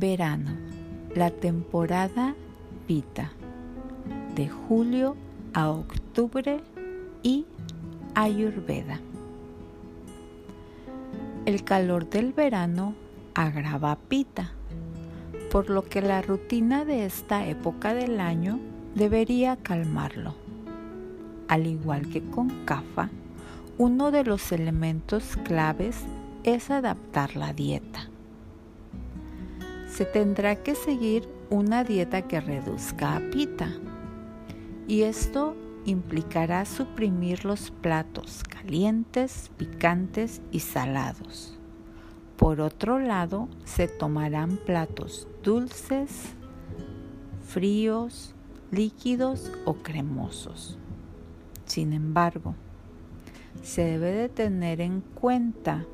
Verano, la temporada Pita, de julio a octubre y Ayurveda. El calor del verano agrava Pita, por lo que la rutina de esta época del año debería calmarlo. Al igual que con Kafa, uno de los elementos claves es adaptar la dieta. Se tendrá que seguir una dieta que reduzca a pita y esto implicará suprimir los platos calientes, picantes y salados. Por otro lado, se tomarán platos dulces, fríos, líquidos o cremosos. Sin embargo, se debe de tener en cuenta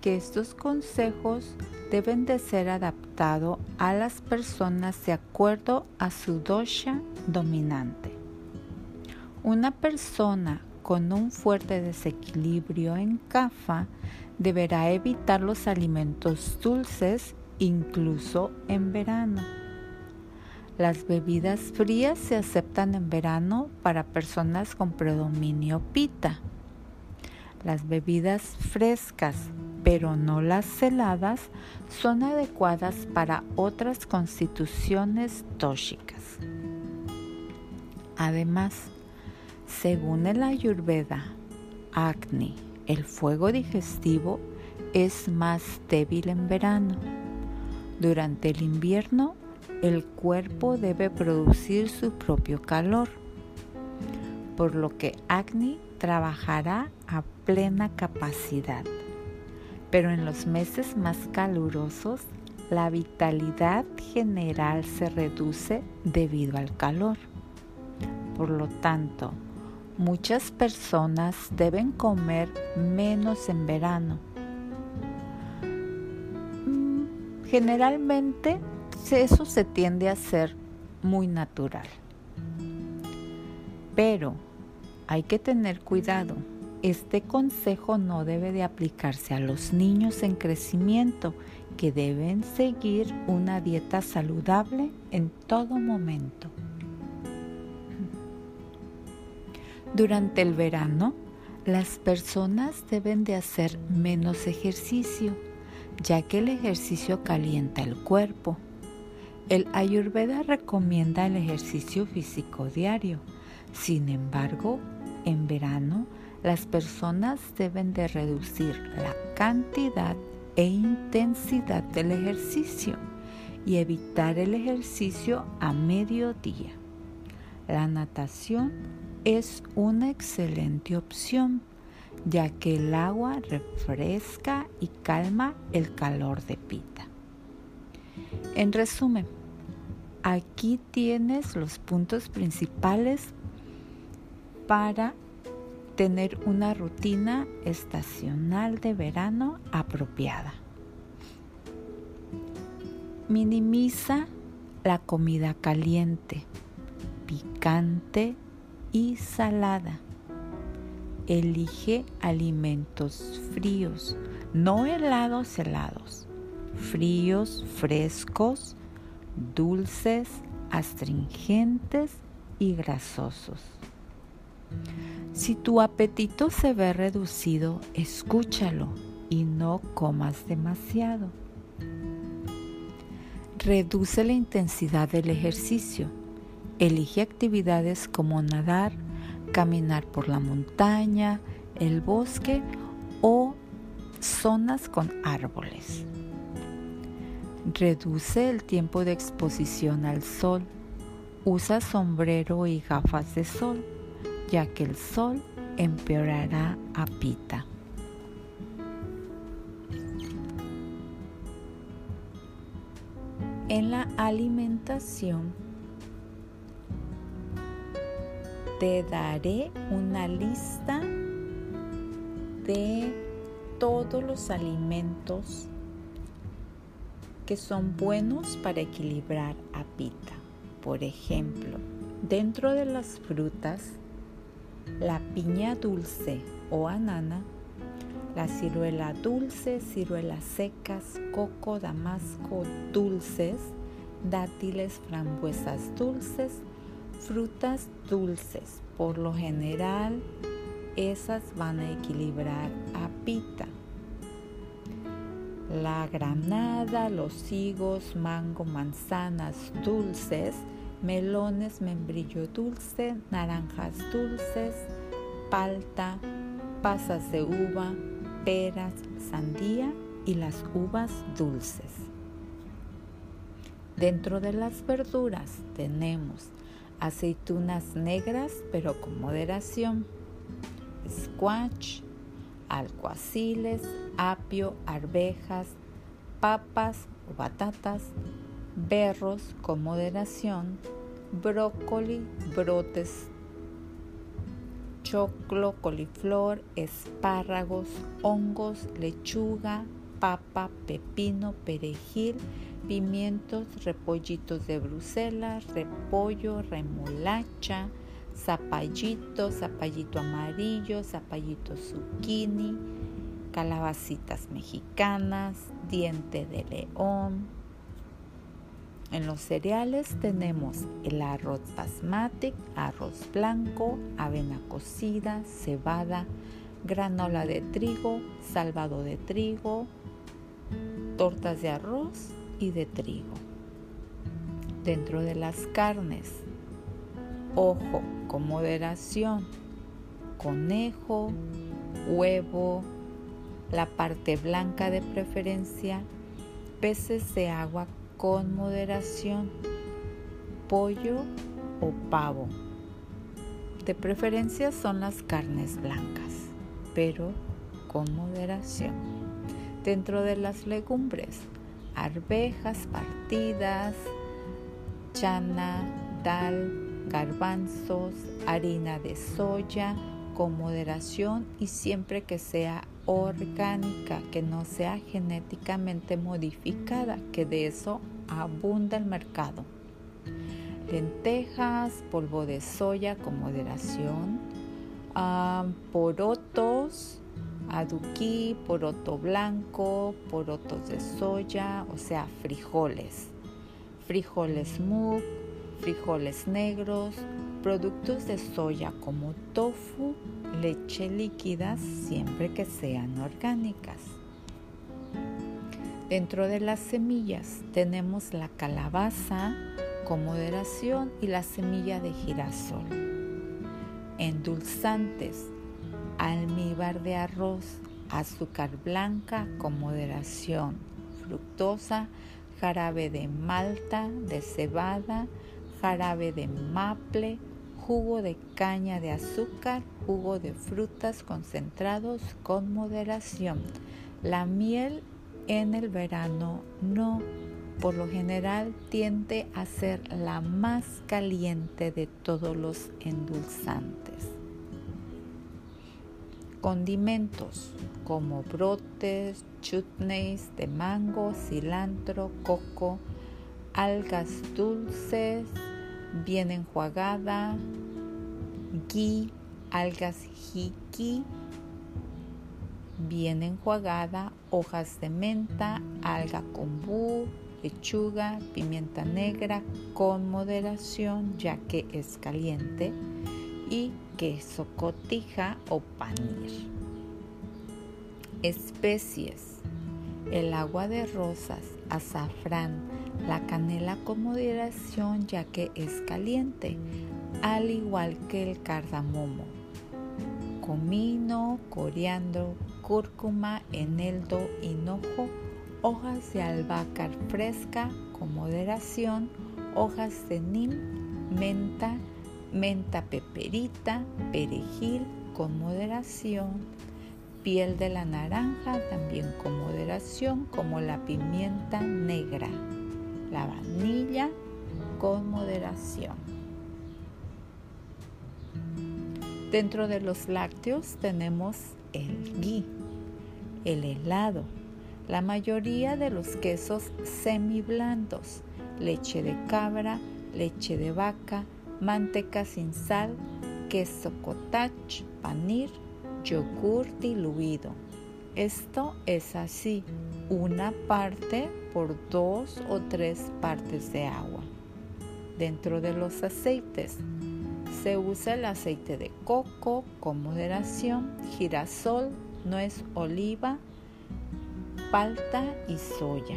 que estos consejos deben de ser adaptados a las personas de acuerdo a su dosha dominante. Una persona con un fuerte desequilibrio en kafa deberá evitar los alimentos dulces incluso en verano. Las bebidas frías se aceptan en verano para personas con predominio pita. Las bebidas frescas, pero no las heladas, son adecuadas para otras constituciones tóxicas. Además, según el Ayurveda, Agni, el fuego digestivo, es más débil en verano. Durante el invierno, el cuerpo debe producir su propio calor, por lo que Agni trabajará a plena capacidad. Pero en los meses más calurosos, la vitalidad general se reduce debido al calor. Por lo tanto, muchas personas deben comer menos en verano. Mm, generalmente eso se tiende a ser muy natural. Pero hay que tener cuidado. Este consejo no debe de aplicarse a los niños en crecimiento que deben seguir una dieta saludable en todo momento. Durante el verano, las personas deben de hacer menos ejercicio, ya que el ejercicio calienta el cuerpo. El Ayurveda recomienda el ejercicio físico diario. Sin embargo, en verano, las personas deben de reducir la cantidad e intensidad del ejercicio y evitar el ejercicio a mediodía. La natación es una excelente opción ya que el agua refresca y calma el calor de pita. En resumen, aquí tienes los puntos principales para tener una rutina estacional de verano apropiada. Minimiza la comida caliente, picante y salada. Elige alimentos fríos, no helados helados, fríos, frescos, dulces, astringentes y grasosos. Si tu apetito se ve reducido, escúchalo y no comas demasiado. Reduce la intensidad del ejercicio. Elige actividades como nadar, caminar por la montaña, el bosque o zonas con árboles. Reduce el tiempo de exposición al sol. Usa sombrero y gafas de sol ya que el sol empeorará a Pita. En la alimentación te daré una lista de todos los alimentos que son buenos para equilibrar a pita. Por ejemplo, dentro de las frutas la piña dulce o anana, la ciruela dulce, ciruelas secas, coco, damasco dulces, dátiles, frambuesas dulces, frutas dulces. Por lo general, esas van a equilibrar a pita. La granada, los higos, mango, manzanas dulces, melones, membrillo dulce, naranjas dulces, palta, pasas de uva, peras, sandía y las uvas dulces. Dentro de las verduras tenemos aceitunas negras pero con moderación, squash, alcuaciles, apio, arvejas, papas o batatas, berros con moderación, brócoli, brotes choclo, coliflor, espárragos, hongos, lechuga, papa, pepino, perejil, pimientos, repollitos de Bruselas, repollo, remolacha, zapallito, zapallito amarillo, zapallito zucchini, calabacitas mexicanas, diente de león, en los cereales tenemos el arroz basmati, arroz blanco, avena cocida, cebada, granola de trigo, salvado de trigo, tortas de arroz y de trigo. Dentro de las carnes, ojo con moderación, conejo, huevo, la parte blanca de preferencia, peces de agua con moderación, pollo o pavo. De preferencia son las carnes blancas, pero con moderación. Dentro de las legumbres, arvejas partidas, chana, dal, garbanzos, harina de soya, con moderación y siempre que sea orgánica, que no sea genéticamente modificada, que de eso abunda el mercado. Lentejas, polvo de soya con moderación, ah, porotos, aduquí, poroto blanco, porotos de soya, o sea, frijoles, frijoles mug, frijoles negros, productos de soya como tofu, leche líquida siempre que sean orgánicas. Dentro de las semillas tenemos la calabaza con moderación y la semilla de girasol. Endulzantes, almíbar de arroz, azúcar blanca con moderación, fructosa, jarabe de malta, de cebada, jarabe de maple, jugo de caña de azúcar, jugo de frutas concentrados con moderación. La miel en el verano no, por lo general tiende a ser la más caliente de todos los endulzantes. Condimentos como brotes, chutneys de mango, cilantro, coco, algas dulces, bien enjuagada, ghee, algas hiki, bien enjuagada, hojas de menta, alga kombu, lechuga, pimienta negra con moderación ya que es caliente y queso cotija o panir. Especies. El agua de rosas, azafrán, la canela con moderación ya que es caliente, al igual que el cardamomo. Comino, coriandro, cúrcuma, eneldo, hinojo, hojas de albahaca fresca con moderación, hojas de nim, menta, menta peperita, perejil con moderación, piel de la naranja también con moderación como la pimienta negra la vanilla con moderación. Dentro de los lácteos tenemos el ghee, el helado, la mayoría de los quesos semiblandos, leche de cabra, leche de vaca, manteca sin sal, queso cottage, panir, yogur diluido, Esto es así, una parte por dos o tres partes de agua. Dentro de los aceites se usa el aceite de coco con moderación, girasol, nuez oliva, palta y soya.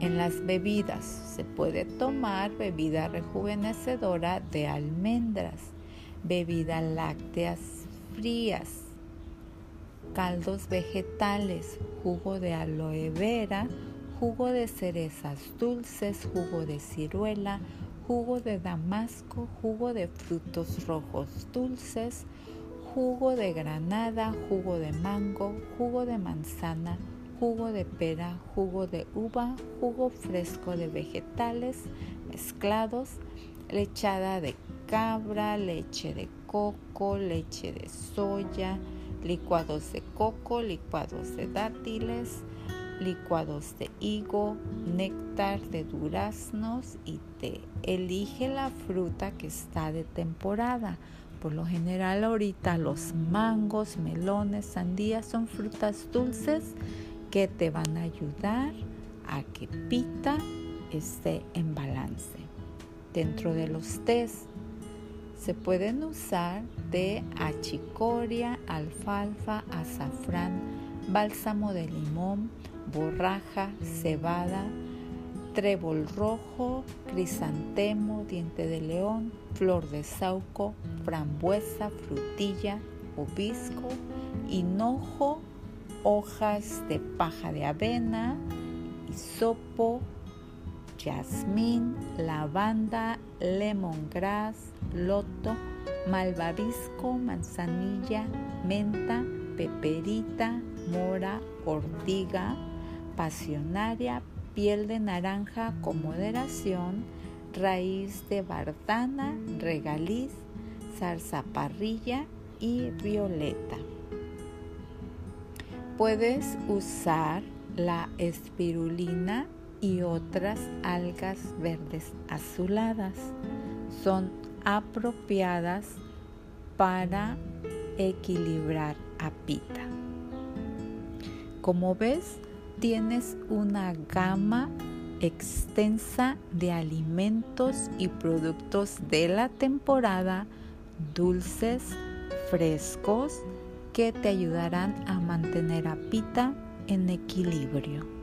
En las bebidas se puede tomar bebida rejuvenecedora de almendras, bebidas lácteas frías, caldos vegetales, jugo de aloe vera, jugo de cerezas dulces, jugo de ciruela, jugo de damasco, jugo de frutos rojos dulces, jugo de granada, jugo de mango, jugo de manzana, jugo de pera, jugo de uva, jugo fresco de vegetales mezclados, lechada de cabra, leche de coco, leche de soya, licuados de coco, licuados de dátiles, licuados de higo, néctar de duraznos y té. Elige la fruta que está de temporada. Por lo general ahorita los mangos, melones, sandías son frutas dulces que te van a ayudar a que pita esté en balance. Dentro de los tés se pueden usar de achicoria, alfalfa, azafrán, bálsamo de limón, borraja, cebada, trébol rojo, crisantemo, diente de león, flor de sauco, frambuesa, frutilla, obisco, hinojo, hojas de paja de avena, hisopo, jazmín, lavanda, lemongrass, loto, malvavisco, manzanilla, menta, peperita, mora, ortiga, pasionaria, piel de naranja con moderación, raíz de bardana, regaliz, zarzaparrilla y violeta. Puedes usar la espirulina y otras algas verdes azuladas. Son apropiadas para equilibrar a pita. Como ves, tienes una gama extensa de alimentos y productos de la temporada, dulces, frescos, que te ayudarán a mantener a Pita en equilibrio.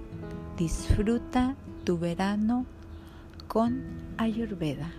Disfruta tu verano con Ayurveda.